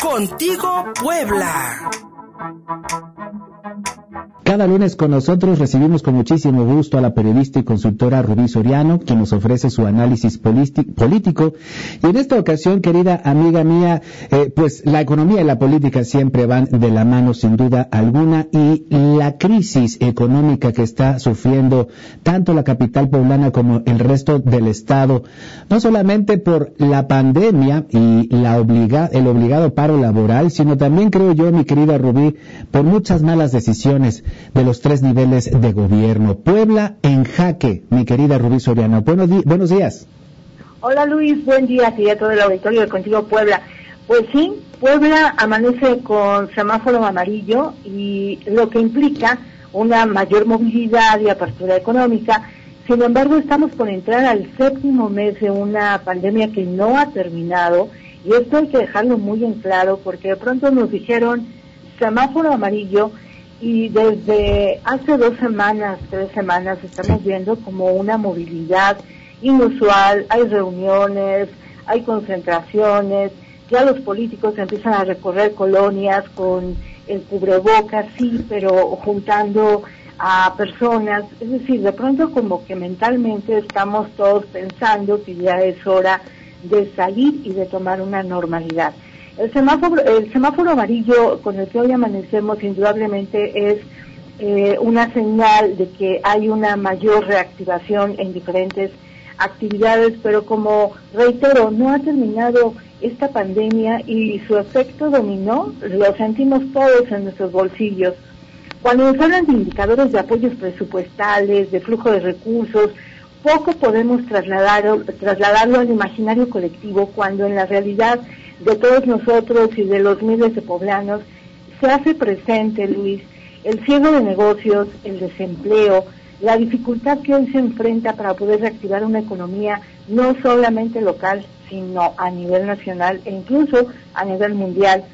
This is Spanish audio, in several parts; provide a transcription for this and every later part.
Contigo Puebla. Cada lunes con nosotros recibimos con muchísimo gusto a la periodista y consultora Rubí Soriano, quien nos ofrece su análisis político. Y en esta ocasión, querida amiga mía, eh, pues la economía y la política siempre van de la mano sin duda alguna y la crisis económica que está sufriendo tanto la capital poblana como el resto del estado, no solamente por la pandemia y la obliga, el obligado paro laboral, sino también creo yo, mi querida Rubí, por muchas malas decisiones de los tres niveles de gobierno. Puebla en jaque, mi querida Rubí Soriano. Buenos, buenos días. Hola Luis, buen día a todo el auditorio de Contigo Puebla. Pues sí, Puebla amanece con semáforo amarillo y lo que implica una mayor movilidad y apertura económica. Sin embargo, estamos por entrar al séptimo mes de una pandemia que no ha terminado y esto hay que dejarlo muy en claro porque de pronto nos dijeron semáforo amarillo y desde hace dos semanas, tres semanas, estamos viendo como una movilidad inusual, hay reuniones, hay concentraciones, ya los políticos empiezan a recorrer colonias con el cubrebocas, sí, pero juntando a personas, es decir, de pronto como que mentalmente estamos todos pensando que ya es hora de salir y de tomar una normalidad. El semáforo, el semáforo amarillo con el que hoy amanecemos indudablemente es eh, una señal de que hay una mayor reactivación en diferentes actividades, pero como reitero, no ha terminado esta pandemia y su efecto dominó, lo sentimos todos en nuestros bolsillos. Cuando nos hablan de indicadores de apoyos presupuestales, de flujo de recursos, poco podemos trasladar, trasladarlo al imaginario colectivo cuando en la realidad de todos nosotros y de los miles de poblanos, se hace presente, Luis, el ciego de negocios, el desempleo, la dificultad que hoy se enfrenta para poder reactivar una economía no solamente local, sino a nivel nacional e incluso a nivel mundial.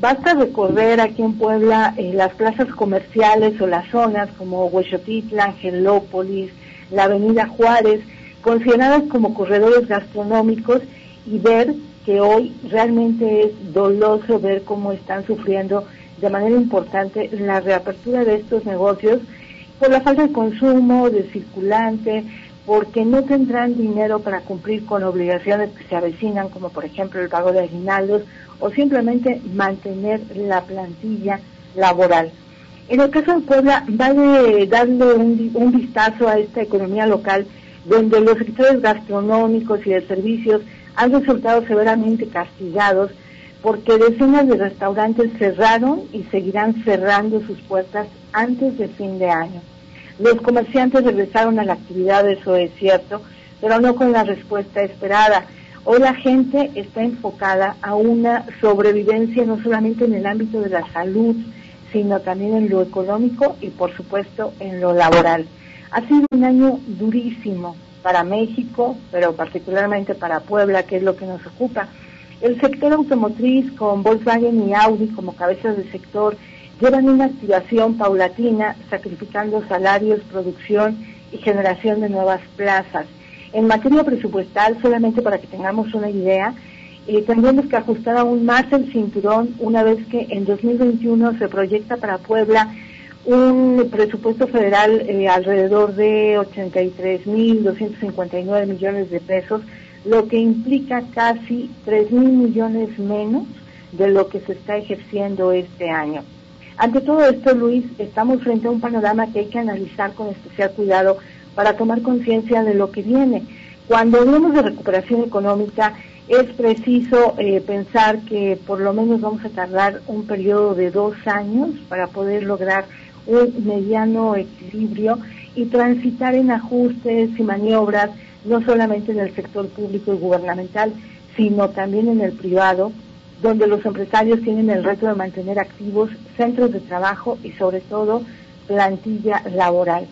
Basta recorrer aquí en Puebla eh, las plazas comerciales o las zonas como Huexotitla, Angelópolis, la Avenida Juárez, consideradas como corredores gastronómicos y ver que hoy realmente es doloso ver cómo están sufriendo de manera importante la reapertura de estos negocios por la falta de consumo, de circulante, porque no tendrán dinero para cumplir con obligaciones que se avecinan, como por ejemplo el pago de aguinaldos o simplemente mantener la plantilla laboral. En el caso de Puebla, vale darle un, un vistazo a esta economía local, donde los sectores gastronómicos y de servicios han resultado severamente castigados porque decenas de restaurantes cerraron y seguirán cerrando sus puertas antes de fin de año. Los comerciantes regresaron a la actividad, eso es cierto, pero no con la respuesta esperada. Hoy la gente está enfocada a una sobrevivencia no solamente en el ámbito de la salud, sino también en lo económico y por supuesto en lo laboral. Ha sido un año durísimo, para México, pero particularmente para Puebla, que es lo que nos ocupa. El sector automotriz, con Volkswagen y Audi como cabezas de sector, llevan una activación paulatina, sacrificando salarios, producción y generación de nuevas plazas. En materia presupuestal, solamente para que tengamos una idea, eh, tendremos que ajustar aún más el cinturón una vez que en 2021 se proyecta para Puebla un presupuesto federal eh, alrededor de 83.259 millones de pesos, lo que implica casi 3.000 millones menos de lo que se está ejerciendo este año. Ante todo esto, Luis, estamos frente a un panorama que hay que analizar con especial cuidado para tomar conciencia de lo que viene. Cuando hablamos de recuperación económica, es preciso eh, pensar que por lo menos vamos a tardar un periodo de dos años para poder lograr un mediano equilibrio y transitar en ajustes y maniobras, no solamente en el sector público y gubernamental, sino también en el privado, donde los empresarios tienen el reto de mantener activos centros de trabajo y sobre todo plantilla laboral.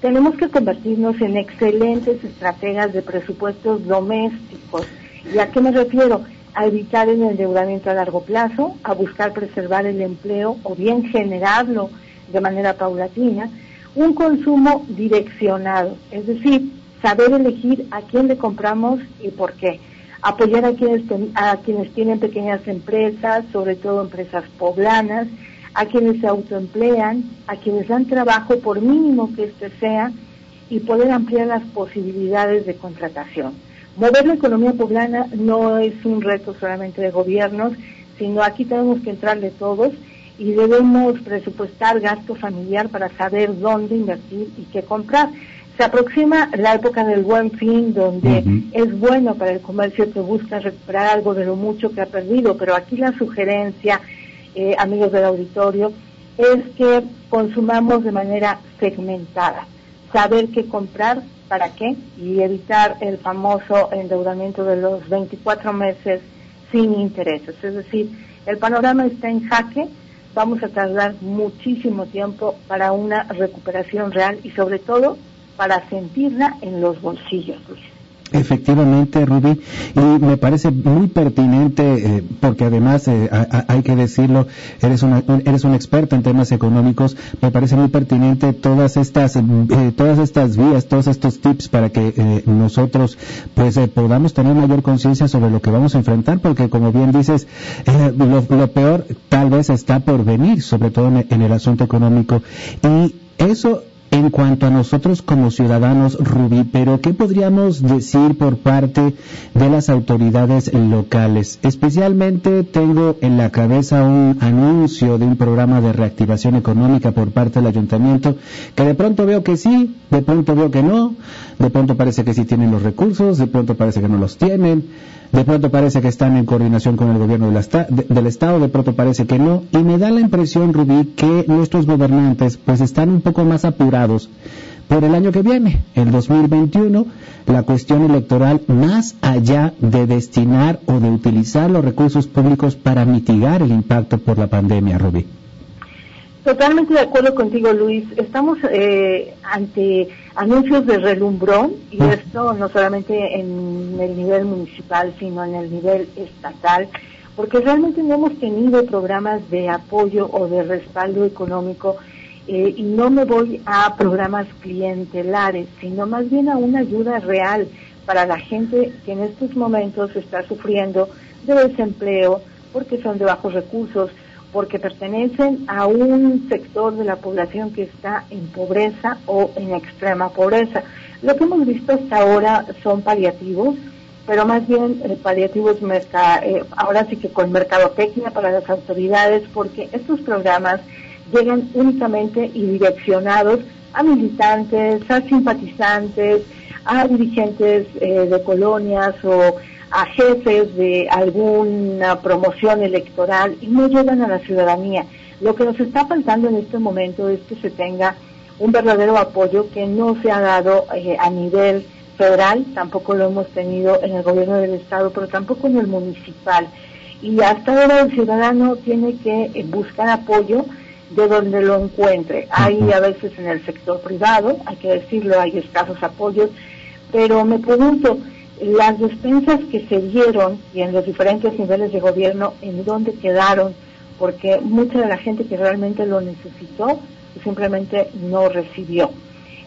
Tenemos que convertirnos en excelentes estrategas de presupuestos domésticos. ¿Y a qué me refiero? A evitar el endeudamiento a largo plazo, a buscar preservar el empleo o bien generarlo de manera paulatina, un consumo direccionado, es decir, saber elegir a quién le compramos y por qué, apoyar a quienes, a quienes tienen pequeñas empresas, sobre todo empresas poblanas, a quienes se autoemplean, a quienes dan trabajo por mínimo que éste sea y poder ampliar las posibilidades de contratación. Mover la economía poblana no es un reto solamente de gobiernos, sino aquí tenemos que entrarle todos y debemos presupuestar gasto familiar para saber dónde invertir y qué comprar. Se aproxima la época del buen fin, donde es bueno para el comercio que busca recuperar algo de lo mucho que ha perdido, pero aquí la sugerencia, eh, amigos del auditorio, es que consumamos de manera segmentada, saber qué comprar, para qué, y evitar el famoso endeudamiento de los 24 meses sin intereses. Es decir, el panorama está en jaque, vamos a tardar muchísimo tiempo para una recuperación real y sobre todo para sentirla en los bolsillos, Luis. Efectivamente, Rubí, y me parece muy pertinente, eh, porque además, eh, hay que decirlo, eres una, eres un experto en temas económicos, me parece muy pertinente todas estas, eh, todas estas vías, todos estos tips para que nosotros, pues, podamos tener mayor conciencia sobre lo que vamos a enfrentar, porque como bien dices, lo, peor tal vez está por venir, sobre todo en el asunto económico, y eso en cuanto a nosotros como ciudadanos, Rubí, pero ¿qué podríamos decir por parte de las autoridades locales? Especialmente tengo en la cabeza un anuncio de un programa de reactivación económica por parte del ayuntamiento, que de pronto veo que sí, de pronto veo que no, de pronto parece que sí tienen los recursos, de pronto parece que no los tienen de pronto parece que están en coordinación con el gobierno del Estado, de pronto parece que no, y me da la impresión, Rubí, que nuestros gobernantes pues están un poco más apurados por el año que viene, el 2021, la cuestión electoral, más allá de destinar o de utilizar los recursos públicos para mitigar el impacto por la pandemia, Rubí. Totalmente de acuerdo contigo, Luis. Estamos eh, ante anuncios de relumbrón y ah. esto no solamente en el nivel municipal, sino en el nivel estatal, porque realmente no hemos tenido programas de apoyo o de respaldo económico eh, y no me voy a programas clientelares, sino más bien a una ayuda real para la gente que en estos momentos está sufriendo de desempleo porque son de bajos recursos, porque pertenecen a un sector de la población que está en pobreza o en extrema pobreza. Lo que hemos visto hasta ahora son paliativos, pero más bien el paliativos eh, ahora sí que con mercadotecnia para las autoridades, porque estos programas llegan únicamente y direccionados a militantes, a simpatizantes, a dirigentes eh, de colonias o a jefes de alguna promoción electoral y no llegan a la ciudadanía. Lo que nos está faltando en este momento es que se tenga un verdadero apoyo que no se ha dado eh, a nivel federal, tampoco lo hemos tenido en el gobierno del estado, pero tampoco en el municipal. Y hasta ahora el ciudadano tiene que eh, buscar apoyo de donde lo encuentre. Hay a veces en el sector privado, hay que decirlo, hay escasos apoyos, pero me pregunto, las despensas que se dieron y en los diferentes niveles de gobierno, ¿en dónde quedaron? Porque mucha de la gente que realmente lo necesitó simplemente no recibió.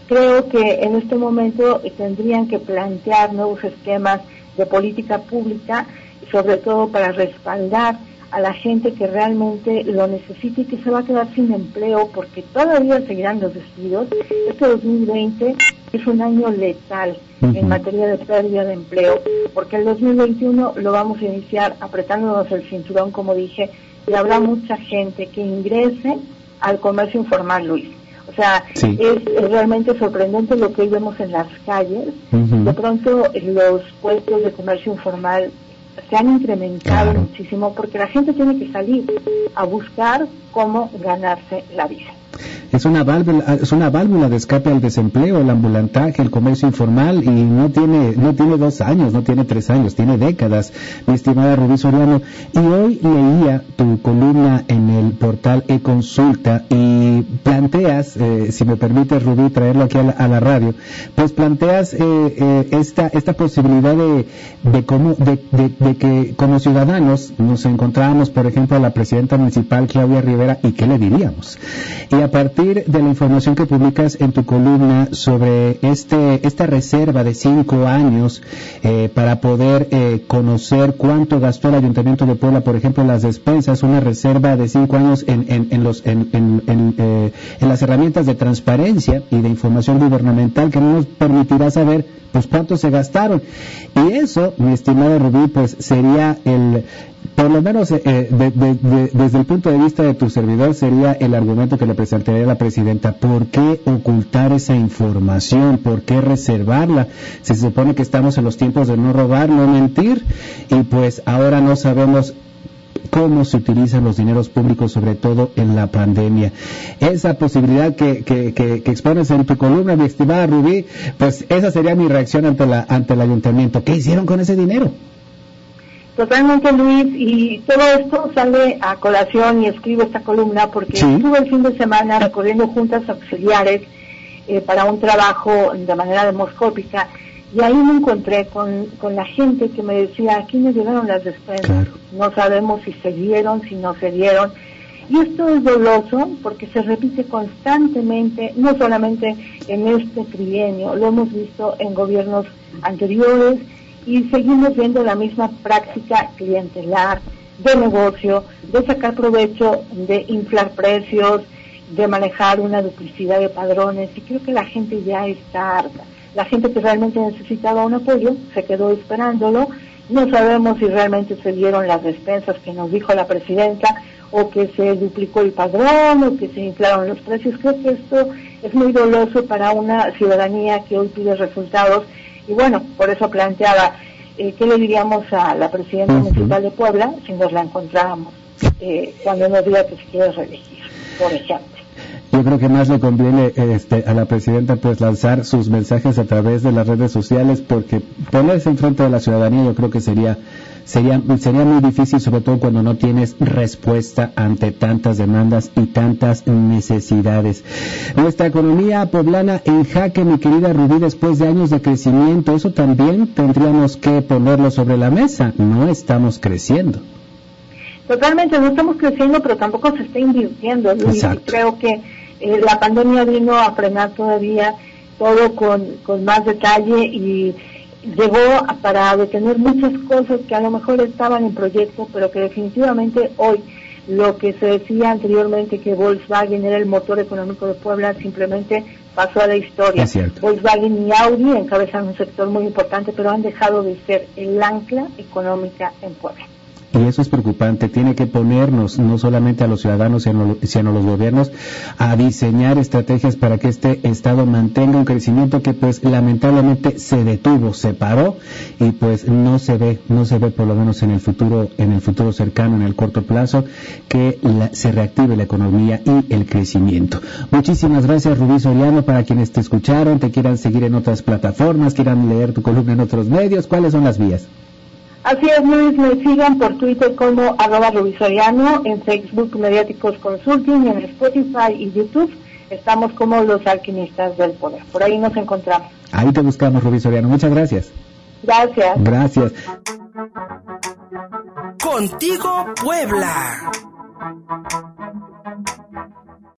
Creo que en este momento tendrían que plantear nuevos esquemas de política pública, sobre todo para respaldar a la gente que realmente lo necesita y que se va a quedar sin empleo porque todavía seguirán los despidos. Este 2020 es un año letal en materia de pérdida de empleo, porque el 2021 lo vamos a iniciar apretándonos el cinturón, como dije, y habrá mucha gente que ingrese al comercio informal, Luis. O sea, es, realmente sorprendente lo que hoy vemos en las calles. De pronto los puestos de comercio informal se han incrementado muchísimo porque la gente tiene que salir a buscar cómo ganarse la vida es una válvula, es una válvula de escape al desempleo, el ambulantaje, el comercio informal y no tiene, no tiene dos años, no tiene tres años, tiene décadas, mi estimada Rubí Soriano. Y hoy leía tu columna en el portal e-consulta y planteas, eh, si me permite Rubí traerlo aquí a la, radio, pues planteas eh, eh, esta, esta posibilidad de, de, cómo, de, de, que como ciudadanos nos encontrábamos, por ejemplo, a la presidenta municipal Claudia Rivera y qué le diríamos. Y a partir de la información que publicas en tu columna sobre este esta reserva de cinco años eh, para poder eh, conocer cuánto gastó el Ayuntamiento de Puebla, por ejemplo, las despensas, una reserva de cinco años en, en, en los, en, en, las herramientas de transparencia y de información gubernamental que no nos permitirá saber pues cuánto se gastaron. Y eso, mi estimado Rubí, pues sería el, por lo menos eh, eh, desde el punto de vista de tu servidor sería el argumento que le presentaría la presidenta. ¿Por qué ocultar esa información? ¿Por qué reservarla? Se supone que estamos en los tiempos de no robar, no mentir y pues ahora no sabemos cómo se utilizan los dineros públicos, sobre todo en la pandemia. Esa posibilidad que, que, que, que, expones en tu columna, mi estimada Rubí, pues esa sería mi reacción ante, la, ante el ayuntamiento. ¿Qué hicieron con ese dinero? Totalmente, Luis, y todo esto sale a colación y escribo esta columna porque estuve el fin de semana recorriendo juntas auxiliares eh, para un trabajo de manera demoscópica y ahí me encontré con, con la gente que me decía, aquí me llegaron las despensas, no sabemos si se dieron, si no se dieron. Y esto es doloso porque se repite constantemente, no solamente en este trienio, lo hemos visto en gobiernos anteriores y seguimos viendo la misma práctica clientelar, de negocio, de sacar provecho, de inflar precios, de manejar una duplicidad de padrones y creo que la gente ya está harta. La gente que realmente necesitaba un apoyo se quedó esperándolo. No sabemos si realmente se dieron las despensas que nos dijo la presidenta o que se duplicó el padrón o que se inflaron los precios. Creo que esto es muy doloso para una ciudadanía que hoy pide resultados y bueno, por eso planteaba, eh, ¿qué le diríamos a la presidenta municipal de Puebla si nos la encontráramos eh, cuando nos diga que se quiere reelegir, por ejemplo? Yo creo que más le conviene este, a la presidenta pues lanzar sus mensajes a través de las redes sociales porque ponerse en frente de la ciudadanía yo creo que sería sería, sería muy difícil, sobre todo cuando no tienes respuesta ante tantas demandas y tantas necesidades. Nuestra economía poblana en jaque, mi querida Rubí, después de años de crecimiento, eso también tendríamos que ponerlo sobre la mesa. No estamos creciendo. Totalmente, no estamos creciendo, pero tampoco se está invirtiendo. Creo que eh, la pandemia vino a frenar todavía todo con, con más detalle y llegó para detener muchas cosas que a lo mejor estaban en proyecto, pero que definitivamente hoy lo que se decía anteriormente que Volkswagen era el motor económico de Puebla simplemente pasó a la historia. Volkswagen y Audi encabezan un sector muy importante, pero han dejado de ser el ancla económica en Puebla. Y eso es preocupante. Tiene que ponernos, no solamente a los ciudadanos, sino a los gobiernos, a diseñar estrategias para que este Estado mantenga un crecimiento que pues lamentablemente se detuvo, se paró y pues no se ve, no se ve por lo menos en el futuro, en el futuro cercano, en el corto plazo, que se reactive la economía y el crecimiento. Muchísimas gracias Rubí Soriano para quienes te escucharon, te quieran seguir en otras plataformas, quieran leer tu columna en otros medios. ¿Cuáles son las vías? Así es, Luis, me sigan por Twitter como arroba Rubisoriano, en Facebook Mediáticos Consulting, en Spotify y YouTube estamos como los alquimistas del poder. Por ahí nos encontramos. Ahí te buscamos, Rubisoriano. Muchas gracias. Gracias. Gracias. Contigo, Puebla.